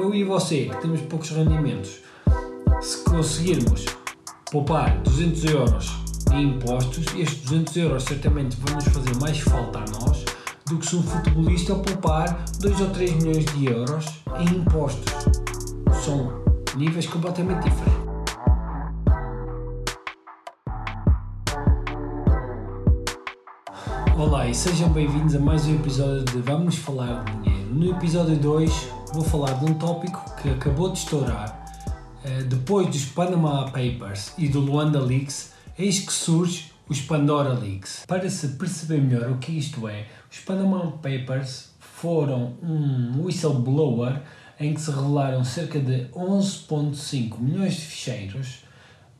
eu e você, que temos poucos rendimentos, se conseguirmos poupar 200 euros em impostos, estes 200 euros certamente vão nos fazer mais falta a nós do que se um futebolista poupar 2 ou 3 milhões de euros em impostos. São níveis completamente diferentes. Olá e sejam bem-vindos a mais um episódio de Vamos Falar de Dinheiro. No episódio 2 vou falar de um tópico que acabou de estourar eh, depois dos Panama Papers e do Luanda Leaks, eis que surge os Pandora Leaks. Para se perceber melhor o que isto é, os Panama Papers foram um whistleblower em que se revelaram cerca de 11,5 milhões de ficheiros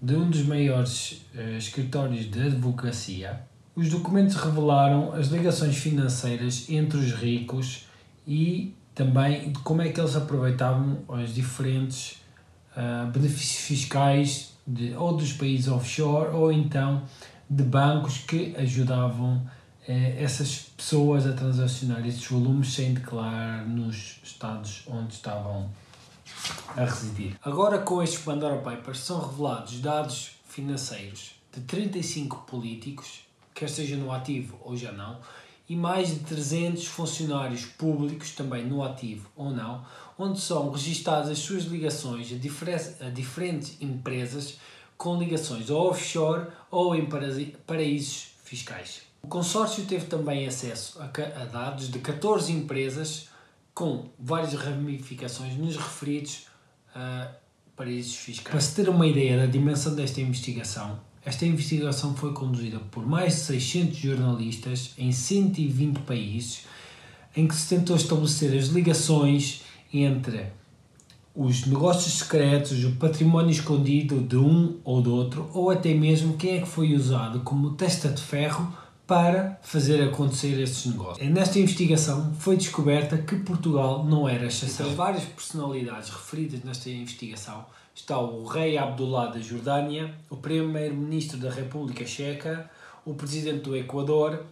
de um dos maiores uh, escritórios de advocacia. Os documentos revelaram as ligações financeiras entre os ricos e também como é que eles aproveitavam os diferentes uh, benefícios fiscais de, ou dos países offshore ou então de bancos que ajudavam uh, essas pessoas a transacionar esses volumes sem declarar nos estados onde estavam a residir. Agora, com estes Pandora Papers, são revelados dados financeiros de 35 políticos, quer seja no ativo ou já não, e mais de 300 funcionários públicos, também no ativo ou não, onde são registadas as suas ligações a, a diferentes empresas com ligações ou offshore ou em paraísos fiscais. O consórcio teve também acesso a, a dados de 14 empresas com várias ramificações nos referidos uh, paraísos fiscais. Para se ter uma ideia da dimensão desta investigação, esta investigação foi conduzida por mais de 600 jornalistas em 120 países, em que se tentou estabelecer as ligações entre os negócios secretos, o património escondido de um ou do outro, ou até mesmo quem é que foi usado como testa de ferro para fazer acontecer estes negócios. Nesta investigação foi descoberta que Portugal não era exceção. Entre várias personalidades referidas nesta investigação está o rei Abdullah da Jordânia, o primeiro-ministro da República Checa, o presidente do Equador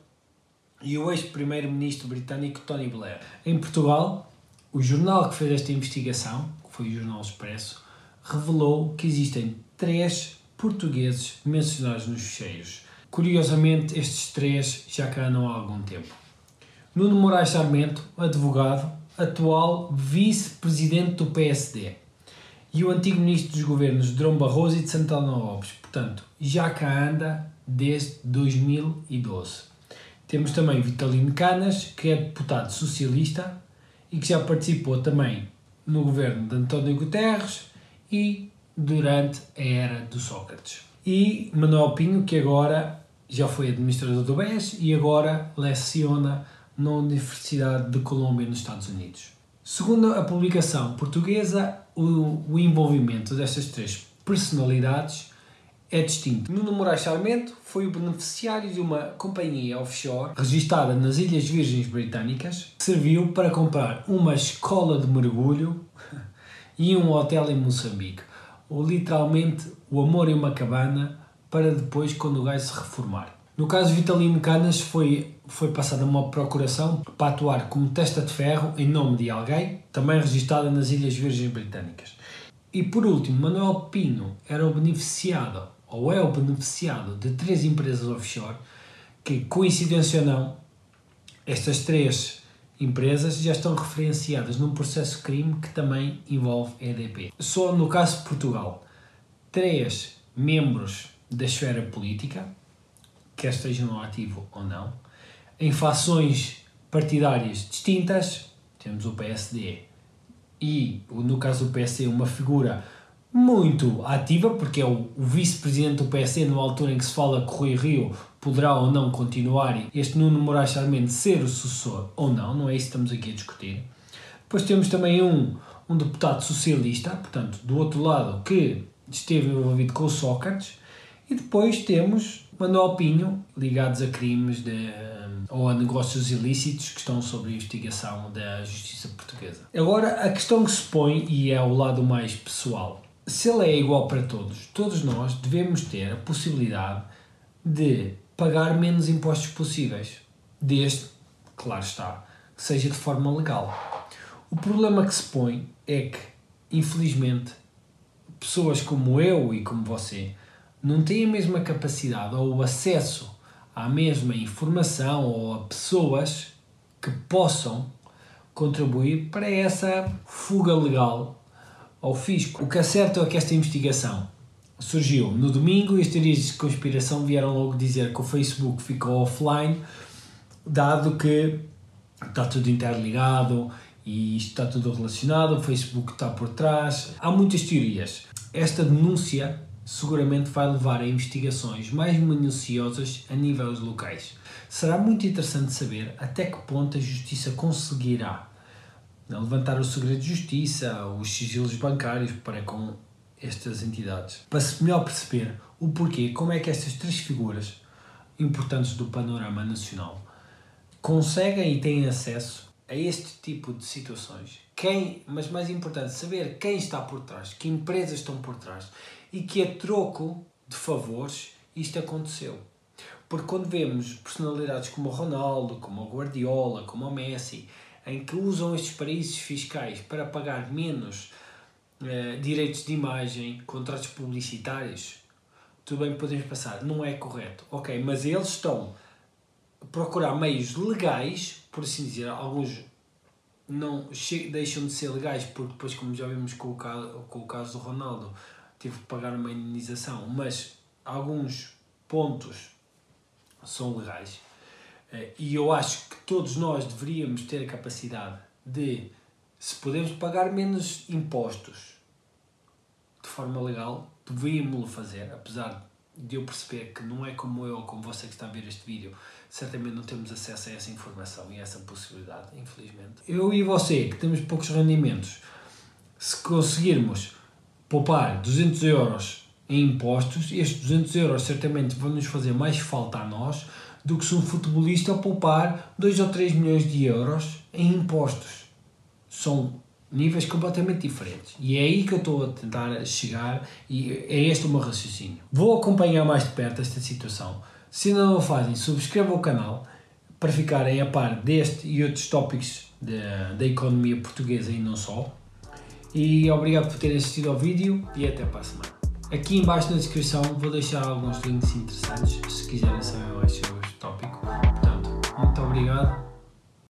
e o ex-primeiro-ministro britânico Tony Blair. Em Portugal, o jornal que fez esta investigação, que foi o Jornal Expresso, revelou que existem três portugueses mencionados nos fecheiros Curiosamente, estes três já cá andam há algum tempo. Nuno Moraes Sarmento, advogado, atual vice-presidente do PSD, e o antigo ministro dos governos Drão Barroso e de Santana Lopes, portanto, já cá anda desde 2012. Temos também Vitalino Canas, que é deputado socialista e que já participou também no governo de António Guterres e durante a era do Sócrates e Manuel Pinho, que agora já foi administrador do BES e agora leciona na Universidade de Colômbia, nos Estados Unidos. Segundo a publicação portuguesa, o, o envolvimento destas três personalidades é distinto. Nuno Moraes Sarmento foi o beneficiário de uma companhia offshore registada nas Ilhas Virgens Britânicas que serviu para comprar uma escola de mergulho e um hotel em Moçambique ou literalmente o amor em uma cabana para depois quando o gajo se reformar. No caso Vitalino Canas foi, foi passada uma procuração para atuar como testa de ferro em nome de alguém, também registada nas Ilhas Virgens Britânicas. E por último, Manuel Pino era o beneficiado, ou é o beneficiado, de três empresas offshore que, coincidência ou não, estas três empresas já estão referenciadas num processo crime que também envolve EDP. Só no caso de Portugal, três membros da esfera política, quer estejam no ativo ou não, em fações partidárias distintas, temos o PSD e, no caso do PSD, uma figura muito ativa, porque é o, o vice-presidente do PSD, numa altura em que se fala que Rui Rio poderá ou não continuar este Nuno Moraes Sarmento ser o sucessor ou não, não é isso que estamos aqui a discutir. Depois temos também um, um deputado socialista, portanto, do outro lado, que esteve envolvido com o Sócrates, e depois temos Manuel Pinho, ligados a crimes de, ou a negócios ilícitos que estão sob investigação da justiça portuguesa. Agora, a questão que se põe, e é o lado mais pessoal, se ele é igual para todos, todos nós devemos ter a possibilidade de pagar menos impostos possíveis, desde, claro está, que seja de forma legal. O problema que se põe é que, infelizmente, pessoas como eu e como você não têm a mesma capacidade ou o acesso à mesma informação ou a pessoas que possam contribuir para essa fuga legal ao fisco. O que é certo é que esta investigação surgiu no domingo e as teorias de conspiração vieram logo dizer que o Facebook ficou offline, dado que está tudo interligado e isto está tudo relacionado, o Facebook está por trás. Há muitas teorias. Esta denúncia seguramente vai levar a investigações mais minuciosas a níveis locais. Será muito interessante saber até que ponto a justiça conseguirá levantar o segredo de justiça, os sigilos bancários para com estas entidades, para se melhor perceber o porquê, como é que estas três figuras importantes do panorama nacional conseguem e têm acesso a este tipo de situações. Quem, mas mais importante, saber quem está por trás, que empresas estão por trás e que a troco de favores isto aconteceu. Porque quando vemos personalidades como o Ronaldo, como o Guardiola, como o Messi, em que usam estes paraísos fiscais para pagar menos uh, direitos de imagem, contratos publicitários, tudo bem, podemos passar, não é correto. Ok, mas eles estão a procurar meios legais, por assim dizer, alguns não deixam de ser legais porque depois, como já vimos com o caso, com o caso do Ronaldo, teve que pagar uma indenização, mas alguns pontos são legais. Eh, e eu acho que todos nós deveríamos ter a capacidade de, se podemos pagar menos impostos de forma legal, devíamos fazer, apesar de eu perceber que não é como eu ou como você que está a ver este vídeo, certamente não temos acesso a essa informação e a essa possibilidade, infelizmente. Eu e você, que temos poucos rendimentos, se conseguirmos poupar 200 euros em impostos, estes 200 euros certamente vão nos fazer mais falta a nós do que se um futebolista poupar 2 ou 3 milhões de euros em impostos. São níveis completamente diferentes. E é aí que eu estou a tentar chegar e é este o meu raciocínio. Vou acompanhar mais de perto esta situação. Se ainda não o fazem, subscrevam o canal para ficarem a par deste e outros tópicos da economia portuguesa e não só. E obrigado por terem assistido ao vídeo e até para a semana. Aqui embaixo na descrição vou deixar alguns links interessantes se quiserem saber mais sobre este tópico. Portanto, muito obrigado